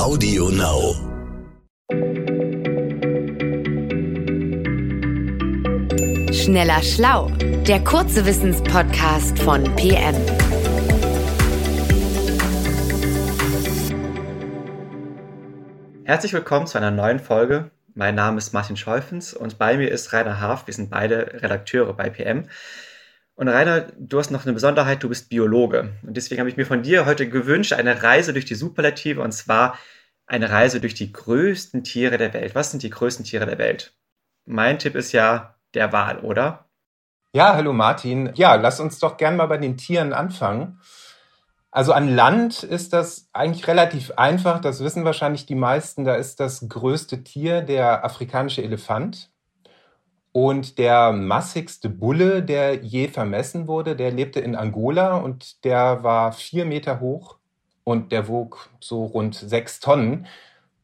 Audio Now. Schneller Schlau, der kurze Wissenspodcast von PM. Herzlich willkommen zu einer neuen Folge. Mein Name ist Martin Scholfens und bei mir ist Rainer Haaf. Wir sind beide Redakteure bei PM. Und Rainer, du hast noch eine Besonderheit, du bist Biologe. Und deswegen habe ich mir von dir heute gewünscht, eine Reise durch die Superlative und zwar eine Reise durch die größten Tiere der Welt. Was sind die größten Tiere der Welt? Mein Tipp ist ja der Wal, oder? Ja, hallo Martin. Ja, lass uns doch gern mal bei den Tieren anfangen. Also an Land ist das eigentlich relativ einfach, das wissen wahrscheinlich die meisten. Da ist das größte Tier der afrikanische Elefant. Und der massigste Bulle, der je vermessen wurde, der lebte in Angola und der war vier Meter hoch und der wog so rund sechs Tonnen.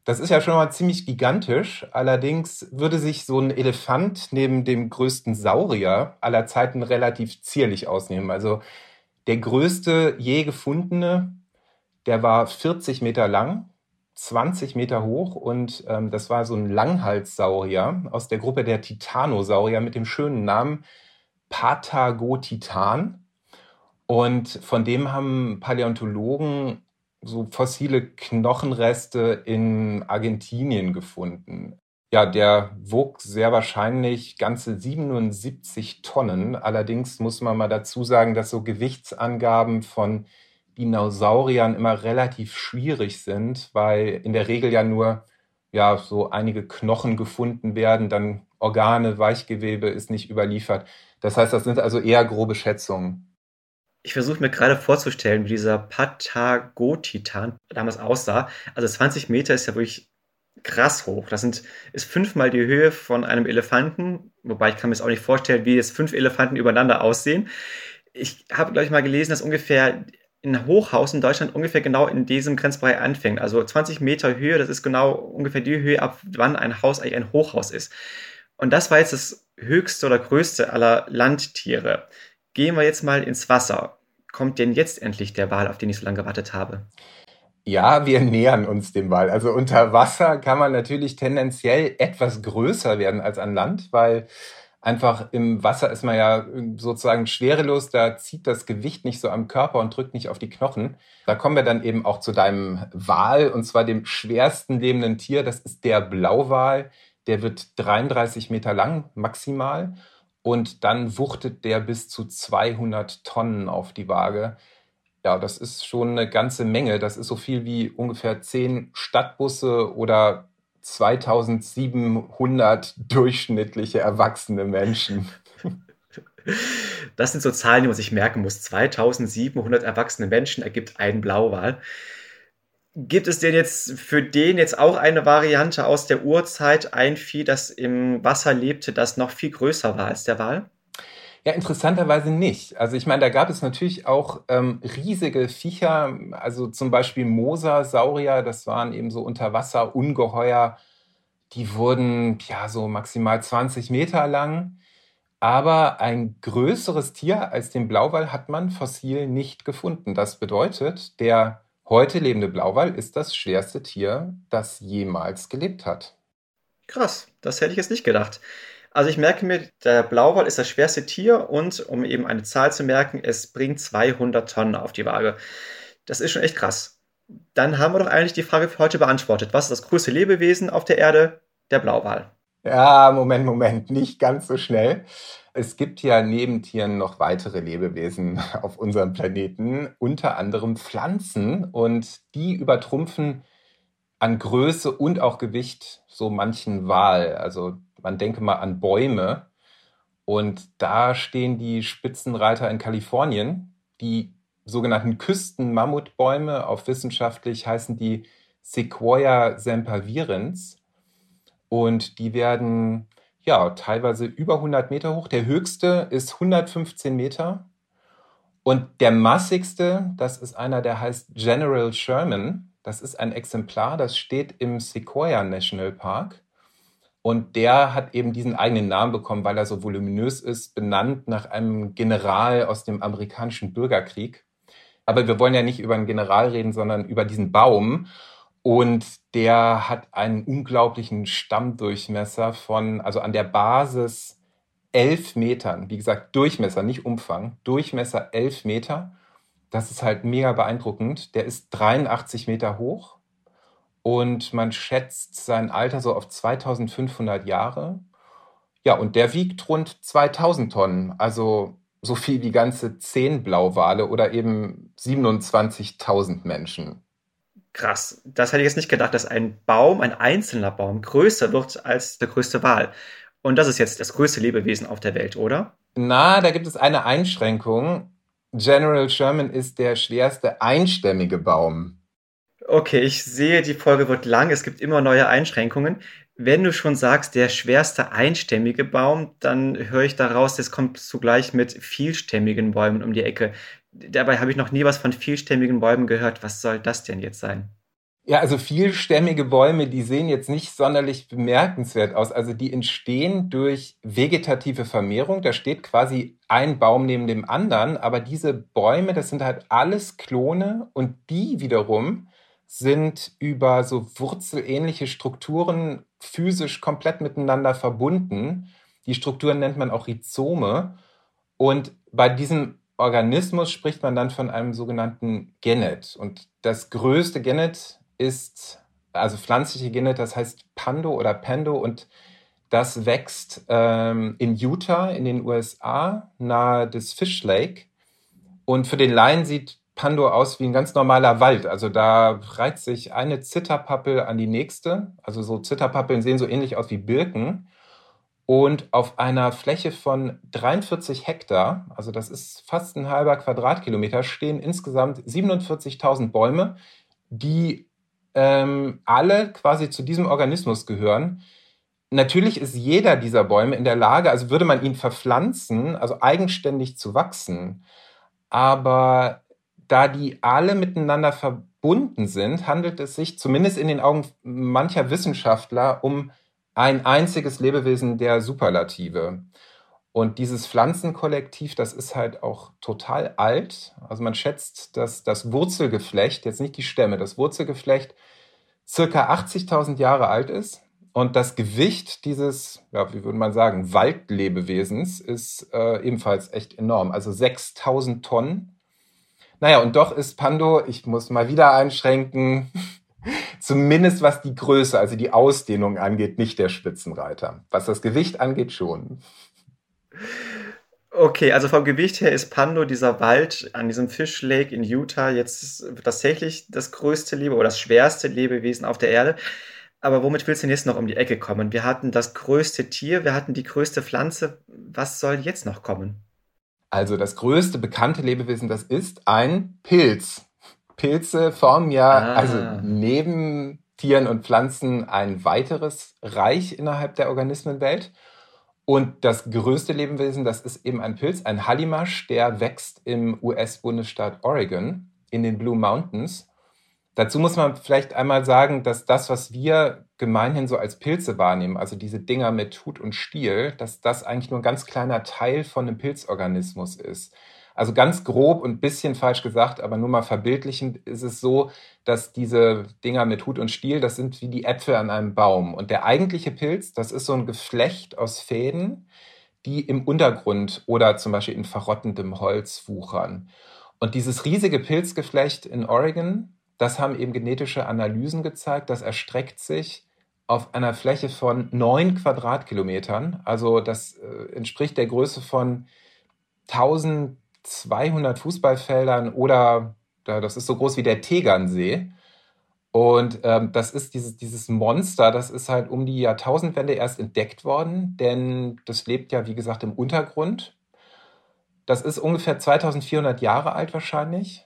Das ist ja schon mal ziemlich gigantisch. Allerdings würde sich so ein Elefant neben dem größten Saurier aller Zeiten relativ zierlich ausnehmen. Also der größte je gefundene, der war 40 Meter lang, 20 Meter hoch und ähm, das war so ein Langhalssaurier aus der Gruppe der Titanosaurier mit dem schönen Namen Patagotitan. Und von dem haben Paläontologen so fossile Knochenreste in Argentinien gefunden. Ja, der wog sehr wahrscheinlich ganze 77 Tonnen. Allerdings muss man mal dazu sagen, dass so Gewichtsangaben von Dinosauriern immer relativ schwierig sind, weil in der Regel ja nur ja so einige Knochen gefunden werden, dann Organe, Weichgewebe ist nicht überliefert. Das heißt, das sind also eher grobe Schätzungen. Ich versuche mir gerade vorzustellen, wie dieser Patagotitan damals aussah. Also 20 Meter ist ja wirklich krass hoch. Das sind, ist fünfmal die Höhe von einem Elefanten, wobei ich kann mir jetzt auch nicht vorstellen, wie jetzt fünf Elefanten übereinander aussehen. Ich habe, glaube ich, mal gelesen, dass ungefähr ein Hochhaus in Deutschland ungefähr genau in diesem Grenzbereich anfängt. Also 20 Meter Höhe, das ist genau ungefähr die Höhe, ab wann ein Haus eigentlich ein Hochhaus ist. Und das war jetzt das höchste oder größte aller Landtiere. Gehen wir jetzt mal ins Wasser. Kommt denn jetzt endlich der Wal, auf den ich so lange gewartet habe? Ja, wir nähern uns dem Wal. Also unter Wasser kann man natürlich tendenziell etwas größer werden als an Land, weil einfach im Wasser ist man ja sozusagen schwerelos, da zieht das Gewicht nicht so am Körper und drückt nicht auf die Knochen. Da kommen wir dann eben auch zu deinem Wal, und zwar dem schwersten lebenden Tier, das ist der Blauwal. Der wird 33 Meter lang maximal und dann wuchtet der bis zu 200 Tonnen auf die Waage. Ja, das ist schon eine ganze Menge. Das ist so viel wie ungefähr zehn Stadtbusse oder 2700 durchschnittliche erwachsene Menschen. Das sind so Zahlen, die man sich merken muss. 2700 erwachsene Menschen ergibt ein Blauwal. Gibt es denn jetzt für den jetzt auch eine Variante aus der Urzeit, ein Vieh, das im Wasser lebte, das noch viel größer war als der Wal? Ja, interessanterweise nicht. Also ich meine, da gab es natürlich auch ähm, riesige Viecher, also zum Beispiel Mosasaurier, das waren eben so Unterwasserungeheuer, die wurden ja so maximal 20 Meter lang. Aber ein größeres Tier als den Blauwal hat man fossil nicht gefunden. Das bedeutet, der heute lebende Blauwal ist das schwerste Tier, das jemals gelebt hat. Krass, das hätte ich jetzt nicht gedacht. Also ich merke mir, der Blauwal ist das schwerste Tier und um eben eine Zahl zu merken, es bringt 200 Tonnen auf die Waage. Das ist schon echt krass. Dann haben wir doch eigentlich die Frage für heute beantwortet. Was ist das größte Lebewesen auf der Erde? Der Blauwal. Ja, Moment, Moment, nicht ganz so schnell. Es gibt ja neben Tieren noch weitere Lebewesen auf unserem Planeten, unter anderem Pflanzen und die übertrumpfen an Größe und auch Gewicht so manchen Wal. Also man denke mal an Bäume. Und da stehen die Spitzenreiter in Kalifornien, die sogenannten Küstenmammutbäume, auf wissenschaftlich heißen die Sequoia sempervirens. Und die werden ja teilweise über 100 Meter hoch. Der höchste ist 115 Meter. Und der massigste, das ist einer, der heißt General Sherman. Das ist ein Exemplar, das steht im Sequoia National Park. Und der hat eben diesen eigenen Namen bekommen, weil er so voluminös ist, benannt nach einem General aus dem amerikanischen Bürgerkrieg. Aber wir wollen ja nicht über einen General reden, sondern über diesen Baum. Und der hat einen unglaublichen Stammdurchmesser von, also an der Basis elf Metern. Wie gesagt, Durchmesser, nicht Umfang. Durchmesser elf Meter. Das ist halt mega beeindruckend. Der ist 83 Meter hoch und man schätzt sein Alter so auf 2500 Jahre. Ja, und der wiegt rund 2000 Tonnen, also so viel wie ganze zehn Blauwale oder eben 27.000 Menschen. Krass, das hätte ich jetzt nicht gedacht, dass ein Baum, ein einzelner Baum, größer wird als der größte Wal. Und das ist jetzt das größte Lebewesen auf der Welt, oder? Na, da gibt es eine Einschränkung. General Sherman ist der schwerste einstämmige Baum. Okay, ich sehe, die Folge wird lang. Es gibt immer neue Einschränkungen. Wenn du schon sagst, der schwerste einstämmige Baum, dann höre ich daraus, es kommt zugleich mit vielstämmigen Bäumen um die Ecke. Dabei habe ich noch nie was von vielstämmigen Bäumen gehört. Was soll das denn jetzt sein? Ja, also vielstämmige Bäume, die sehen jetzt nicht sonderlich bemerkenswert aus. Also die entstehen durch vegetative Vermehrung. Da steht quasi ein Baum neben dem anderen. Aber diese Bäume, das sind halt alles Klone und die wiederum sind über so wurzelähnliche Strukturen physisch komplett miteinander verbunden. Die Strukturen nennt man auch Rhizome. Und bei diesem Organismus spricht man dann von einem sogenannten Genet. Und das größte Genet ist, also pflanzliche Genet, das heißt Pando oder Pando und das wächst ähm, in Utah in den USA nahe des Fish Lake. Und für den Laien sieht Pando aus wie ein ganz normaler Wald. Also da reizt sich eine Zitterpappel an die nächste. Also so Zitterpappeln sehen so ähnlich aus wie Birken. Und auf einer Fläche von 43 Hektar, also das ist fast ein halber Quadratkilometer, stehen insgesamt 47.000 Bäume, die ähm, alle quasi zu diesem Organismus gehören. Natürlich ist jeder dieser Bäume in der Lage, also würde man ihn verpflanzen, also eigenständig zu wachsen. Aber da die alle miteinander verbunden sind, handelt es sich zumindest in den Augen mancher Wissenschaftler um ein einziges Lebewesen der Superlative. Und dieses Pflanzenkollektiv, das ist halt auch total alt. Also man schätzt, dass das Wurzelgeflecht, jetzt nicht die Stämme, das Wurzelgeflecht circa 80.000 Jahre alt ist. Und das Gewicht dieses, ja, wie würde man sagen, Waldlebewesens ist äh, ebenfalls echt enorm. Also 6000 Tonnen. Naja, und doch ist Pando, ich muss mal wieder einschränken, zumindest was die Größe, also die Ausdehnung angeht, nicht der Spitzenreiter. Was das Gewicht angeht, schon. Okay, also vom Gewicht her ist Pando, dieser Wald an diesem Fish Lake in Utah, jetzt tatsächlich das größte Lebe oder das schwerste Lebewesen auf der Erde. Aber womit willst du denn jetzt noch um die Ecke kommen? Wir hatten das größte Tier, wir hatten die größte Pflanze. Was soll jetzt noch kommen? Also das größte bekannte Lebewesen, das ist ein Pilz. Pilze formen ja ah. also neben Tieren und Pflanzen ein weiteres Reich innerhalb der Organismenwelt. Und das größte Lebewesen, das ist eben ein Pilz, ein Hallimasch, der wächst im US-Bundesstaat Oregon in den Blue Mountains. Dazu muss man vielleicht einmal sagen, dass das, was wir gemeinhin so als Pilze wahrnehmen, also diese Dinger mit Hut und Stiel, dass das eigentlich nur ein ganz kleiner Teil von einem Pilzorganismus ist. Also ganz grob und bisschen falsch gesagt, aber nur mal verbildlichend ist es so, dass diese Dinger mit Hut und Stiel, das sind wie die Äpfel an einem Baum. Und der eigentliche Pilz, das ist so ein Geflecht aus Fäden, die im Untergrund oder zum Beispiel in verrottendem Holz wuchern. Und dieses riesige Pilzgeflecht in Oregon, das haben eben genetische Analysen gezeigt. Das erstreckt sich auf einer Fläche von neun Quadratkilometern. Also das äh, entspricht der Größe von 1200 Fußballfeldern oder das ist so groß wie der Tegernsee. Und ähm, das ist dieses, dieses Monster, das ist halt um die Jahrtausendwende erst entdeckt worden, denn das lebt ja, wie gesagt, im Untergrund. Das ist ungefähr 2400 Jahre alt wahrscheinlich.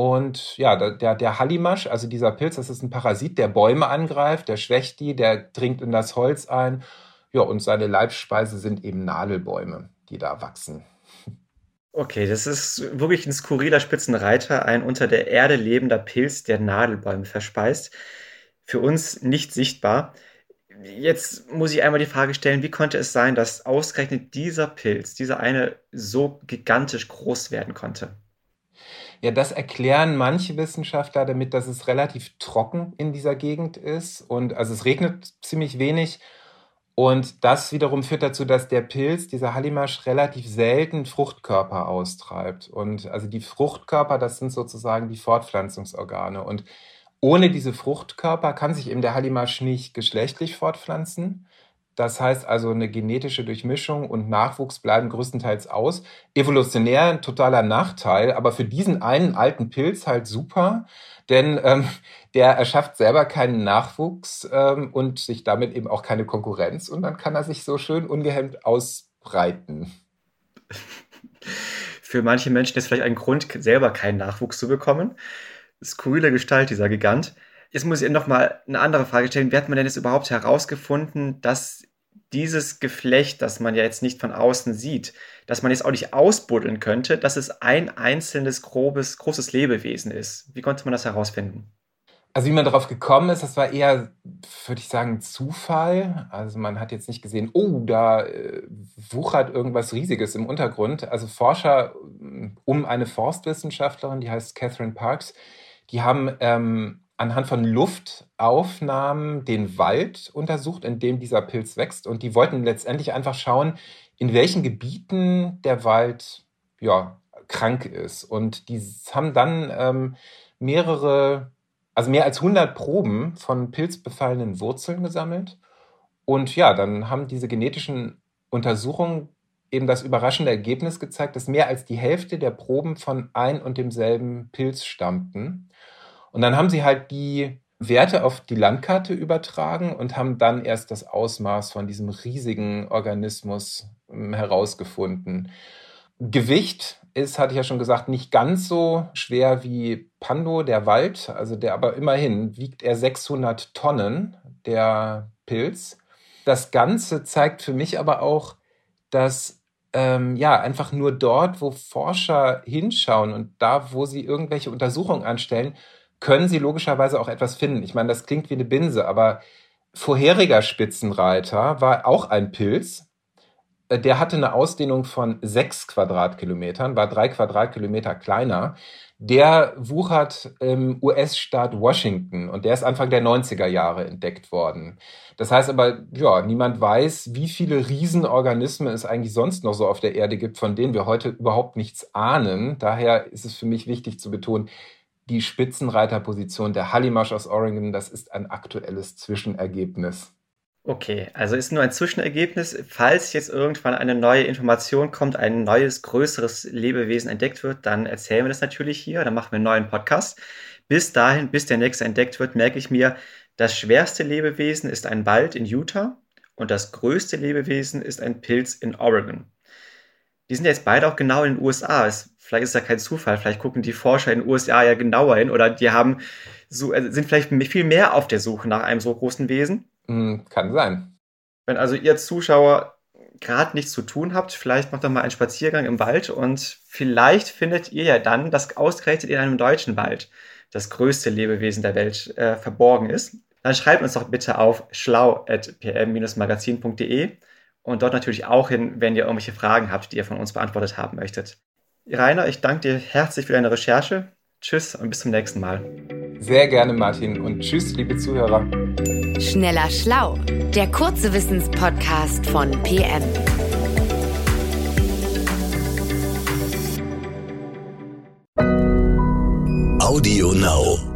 Und ja, der, der Hallimasch, also dieser Pilz, das ist ein Parasit, der Bäume angreift, der schwächt die, der dringt in das Holz ein. Ja, und seine Leibspeise sind eben Nadelbäume, die da wachsen. Okay, das ist wirklich ein skurriler Spitzenreiter, ein unter der Erde lebender Pilz, der Nadelbäume verspeist. Für uns nicht sichtbar. Jetzt muss ich einmal die Frage stellen, wie konnte es sein, dass ausgerechnet dieser Pilz, dieser eine so gigantisch groß werden konnte? Ja, das erklären manche Wissenschaftler damit, dass es relativ trocken in dieser Gegend ist und also es regnet ziemlich wenig und das wiederum führt dazu, dass der Pilz, dieser Hallimasch, relativ selten Fruchtkörper austreibt. Und also die Fruchtkörper, das sind sozusagen die Fortpflanzungsorgane. Und ohne diese Fruchtkörper kann sich eben der Hallimasch nicht geschlechtlich fortpflanzen. Das heißt also, eine genetische Durchmischung und Nachwuchs bleiben größtenteils aus. Evolutionär ein totaler Nachteil, aber für diesen einen alten Pilz halt super, denn ähm, der erschafft selber keinen Nachwuchs ähm, und sich damit eben auch keine Konkurrenz und dann kann er sich so schön ungehemmt ausbreiten. Für manche Menschen ist vielleicht ein Grund, selber keinen Nachwuchs zu bekommen. Skurrile Gestalt, dieser Gigant. Jetzt muss ich Ihnen noch mal eine andere Frage stellen. Wie hat man denn jetzt überhaupt herausgefunden, dass dieses Geflecht, das man ja jetzt nicht von außen sieht, dass man jetzt auch nicht ausbuddeln könnte, dass es ein einzelnes grobes, großes Lebewesen ist? Wie konnte man das herausfinden? Also wie man darauf gekommen ist, das war eher, würde ich sagen, Zufall. Also man hat jetzt nicht gesehen, oh, da äh, wuchert irgendwas Riesiges im Untergrund. Also Forscher um eine Forstwissenschaftlerin, die heißt Catherine Parks, die haben ähm, anhand von Luftaufnahmen den Wald untersucht, in dem dieser Pilz wächst. Und die wollten letztendlich einfach schauen, in welchen Gebieten der Wald ja, krank ist. Und die haben dann ähm, mehrere, also mehr als 100 Proben von pilzbefallenen Wurzeln gesammelt. Und ja, dann haben diese genetischen Untersuchungen eben das überraschende Ergebnis gezeigt, dass mehr als die Hälfte der Proben von ein und demselben Pilz stammten. Und dann haben sie halt die Werte auf die Landkarte übertragen und haben dann erst das Ausmaß von diesem riesigen Organismus hm, herausgefunden. Gewicht ist, hatte ich ja schon gesagt, nicht ganz so schwer wie Pando, der Wald, also der aber immerhin wiegt er 600 Tonnen, der Pilz. Das Ganze zeigt für mich aber auch, dass ähm, ja einfach nur dort, wo Forscher hinschauen und da, wo sie irgendwelche Untersuchungen anstellen, können sie logischerweise auch etwas finden. Ich meine, das klingt wie eine Binse, aber vorheriger Spitzenreiter war auch ein Pilz. Äh, der hatte eine Ausdehnung von sechs Quadratkilometern, war drei Quadratkilometer kleiner. Der wuchert im US-Staat Washington und der ist Anfang der 90er Jahre entdeckt worden. Das heißt aber, ja, niemand weiß, wie viele Riesenorganismen es eigentlich sonst noch so auf der Erde gibt, von denen wir heute überhaupt nichts ahnen. Daher ist es für mich wichtig zu betonen, die Spitzenreiterposition der Hallimasch aus Oregon, das ist ein aktuelles Zwischenergebnis. Okay, also ist nur ein Zwischenergebnis. Falls jetzt irgendwann eine neue Information kommt, ein neues, größeres Lebewesen entdeckt wird, dann erzählen wir das natürlich hier, dann machen wir einen neuen Podcast. Bis dahin, bis der nächste entdeckt wird, merke ich mir, das schwerste Lebewesen ist ein Wald in Utah und das größte Lebewesen ist ein Pilz in Oregon. Die sind jetzt beide auch genau in den USA. Es vielleicht ist das ja kein Zufall, vielleicht gucken die Forscher in den USA ja genauer hin oder die haben so, also sind vielleicht viel mehr auf der Suche nach einem so großen Wesen. Hm, kann sein. Wenn also ihr Zuschauer gerade nichts zu tun habt, vielleicht macht doch mal einen Spaziergang im Wald und vielleicht findet ihr ja dann, dass ausgerechnet in einem deutschen Wald das größte Lebewesen der Welt äh, verborgen ist. Dann schreibt uns doch bitte auf schlau.pm-magazin.de und dort natürlich auch hin, wenn ihr irgendwelche Fragen habt, die ihr von uns beantwortet haben möchtet. Rainer, ich danke dir herzlich für deine Recherche. Tschüss und bis zum nächsten Mal. Sehr gerne, Martin, und tschüss, liebe Zuhörer. Schneller Schlau, der kurze Wissenspodcast von PM. Audio Now.